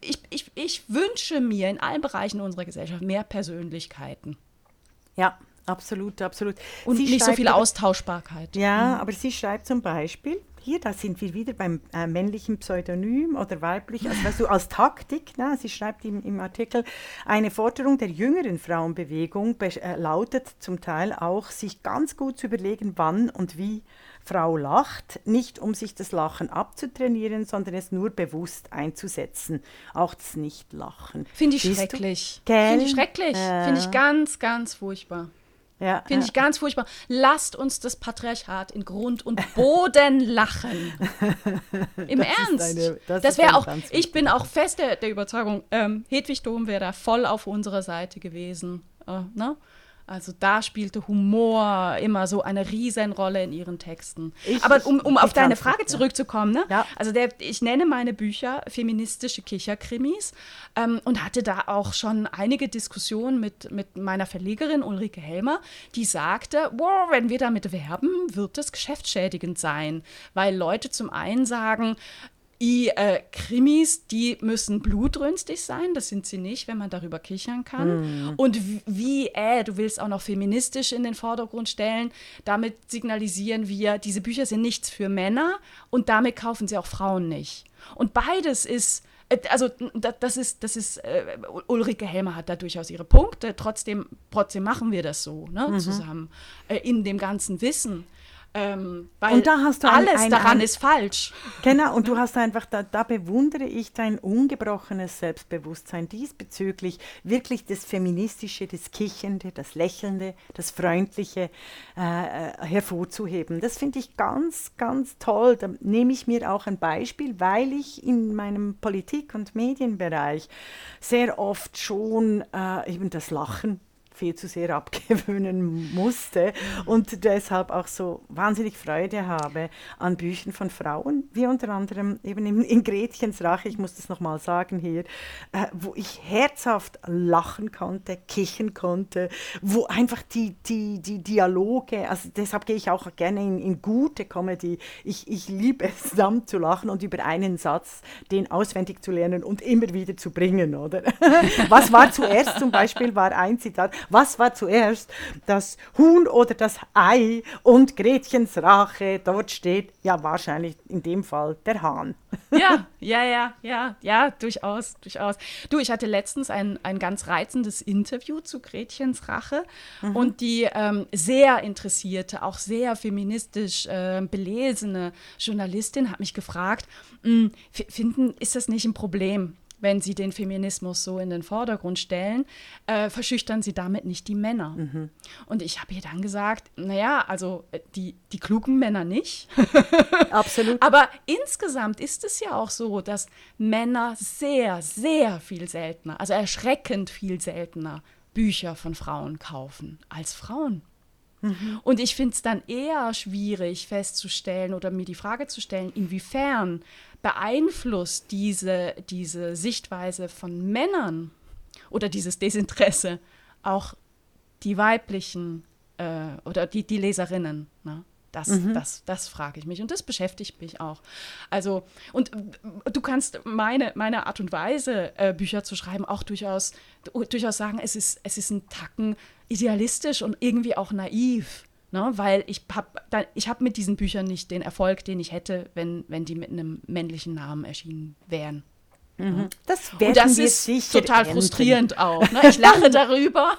ich, ich, ich wünsche mir in allen Bereichen unserer Gesellschaft mehr Persönlichkeiten. Ja, absolut, absolut. Und sie nicht so viel Austauschbarkeit. Ja, mhm. aber sie schreibt zum Beispiel, hier, da sind wir wieder beim äh, männlichen Pseudonym oder weiblich, also weißt du, als Taktik, ne, sie schreibt im, im Artikel, eine Forderung der jüngeren Frauenbewegung äh, lautet zum Teil auch, sich ganz gut zu überlegen, wann und wie Frau lacht, nicht um sich das Lachen abzutrainieren, sondern es nur bewusst einzusetzen. Auch das Nicht-Lachen. Finde ich Siehst schrecklich. Finde ich schrecklich. Äh, Finde ich ganz, ganz furchtbar. Ja, Finde ja. ich ganz furchtbar. Lasst uns das Patriarchat in Grund und Boden lachen. Im das Ernst. Eine, das, das wäre auch, ich bin auch fest der, der Überzeugung, ähm, Hedwig Dom wäre da voll auf unserer Seite gewesen. Äh, ne? Also da spielte Humor immer so eine Riesenrolle in ihren Texten. Ich, Aber um, um auf deine Frage nicht, zurückzukommen, ne? Ja. also der, ich nenne meine Bücher feministische Kicherkrimis ähm, und hatte da auch schon einige Diskussionen mit, mit meiner Verlegerin Ulrike Helmer, die sagte, wow, wenn wir damit werben, wird es geschäftsschädigend sein, weil Leute zum einen sagen, I, äh, Krimis, die müssen blutrünstig sein, das sind sie nicht, wenn man darüber kichern kann. Mm. Und wie, äh, du willst auch noch feministisch in den Vordergrund stellen, damit signalisieren wir, diese Bücher sind nichts für Männer und damit kaufen sie auch Frauen nicht. Und beides ist, äh, also das ist, das ist, äh, Ulrike Helmer hat da durchaus ihre Punkte, trotzdem, trotzdem machen wir das so, ne, mhm. zusammen, äh, in dem ganzen Wissen. Ähm, weil und da hast du alles ein, ein, daran ein, ist falsch. Genau, und du hast einfach, da, da, bewundere ich dein ungebrochenes Selbstbewusstsein diesbezüglich, wirklich das Feministische, das Kichernde, das Lächelnde, das Freundliche äh, äh hervorzuheben. Das finde ich ganz, ganz toll. Da nehme ich mir auch ein Beispiel, weil ich in meinem Politik- und Medienbereich sehr oft schon äh, eben das Lachen viel zu sehr abgewöhnen musste und deshalb auch so wahnsinnig Freude habe an Büchern von Frauen, wie unter anderem eben in, in Gretchens Rache, ich muss das nochmal sagen hier, äh, wo ich herzhaft lachen konnte, kichern konnte, wo einfach die, die, die Dialoge, also deshalb gehe ich auch gerne in, in gute Comedy, ich, ich liebe es dann zu lachen und über einen Satz den auswendig zu lernen und immer wieder zu bringen, oder? Was war zuerst zum Beispiel, war ein Zitat, was war zuerst, das Huhn oder das Ei und Gretchens Rache? Dort steht ja wahrscheinlich in dem Fall der Hahn. Ja, ja, ja, ja, ja, durchaus, durchaus. Du, ich hatte letztens ein, ein ganz reizendes Interview zu Gretchens Rache mhm. und die ähm, sehr interessierte, auch sehr feministisch äh, belesene Journalistin hat mich gefragt, hm, finden, ist das nicht ein Problem? Wenn sie den Feminismus so in den Vordergrund stellen, äh, verschüchtern sie damit nicht die Männer. Mhm. Und ich habe ihr dann gesagt, naja, also äh, die, die klugen Männer nicht. Absolut. Aber insgesamt ist es ja auch so, dass Männer sehr, sehr viel seltener, also erschreckend viel seltener Bücher von Frauen kaufen als Frauen. Mhm. Und ich finde es dann eher schwierig festzustellen oder mir die Frage zu stellen, inwiefern beeinflusst diese, diese Sichtweise von Männern oder dieses Desinteresse auch die weiblichen äh, oder die, die Leserinnen. Ne? Das, mhm. das, das frage ich mich und das beschäftigt mich auch. Also, und du kannst meine, meine Art und Weise, äh, Bücher zu schreiben, auch durchaus, durchaus sagen, es ist, es ist ein Tacken idealistisch und irgendwie auch naiv. Ne? Weil ich habe hab mit diesen Büchern nicht den Erfolg, den ich hätte, wenn, wenn die mit einem männlichen Namen erschienen wären. Mhm. Das, werden und das ist total enden. frustrierend auch. Ne? Ich lache darüber.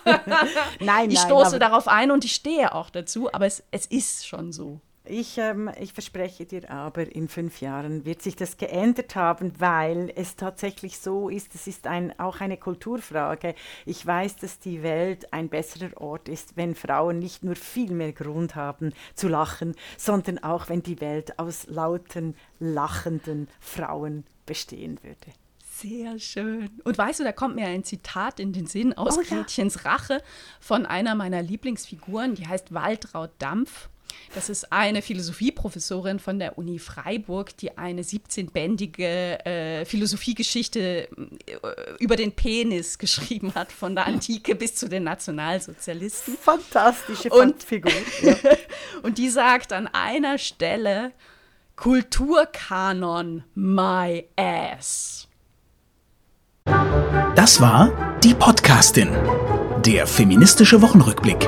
nein, ich stoße darauf ein und ich stehe auch dazu, aber es, es ist schon so. Ich, ähm, ich verspreche dir aber, in fünf Jahren wird sich das geändert haben, weil es tatsächlich so ist, es ist ein, auch eine Kulturfrage. Ich weiß, dass die Welt ein besserer Ort ist, wenn Frauen nicht nur viel mehr Grund haben zu lachen, sondern auch wenn die Welt aus lauten, lachenden Frauen bestehen würde. Sehr schön. Und weißt du, da kommt mir ein Zitat in den Sinn aus oh, Gretchens ja. Rache von einer meiner Lieblingsfiguren, die heißt Waltraud Dampf. Das ist eine Philosophieprofessorin von der Uni Freiburg, die eine 17-bändige äh, Philosophiegeschichte äh, über den Penis geschrieben hat, von der Antike bis zu den Nationalsozialisten. Fantastische und, Figur. Ja. und die sagt an einer Stelle, Kulturkanon my ass. Das war die Podcastin, der feministische Wochenrückblick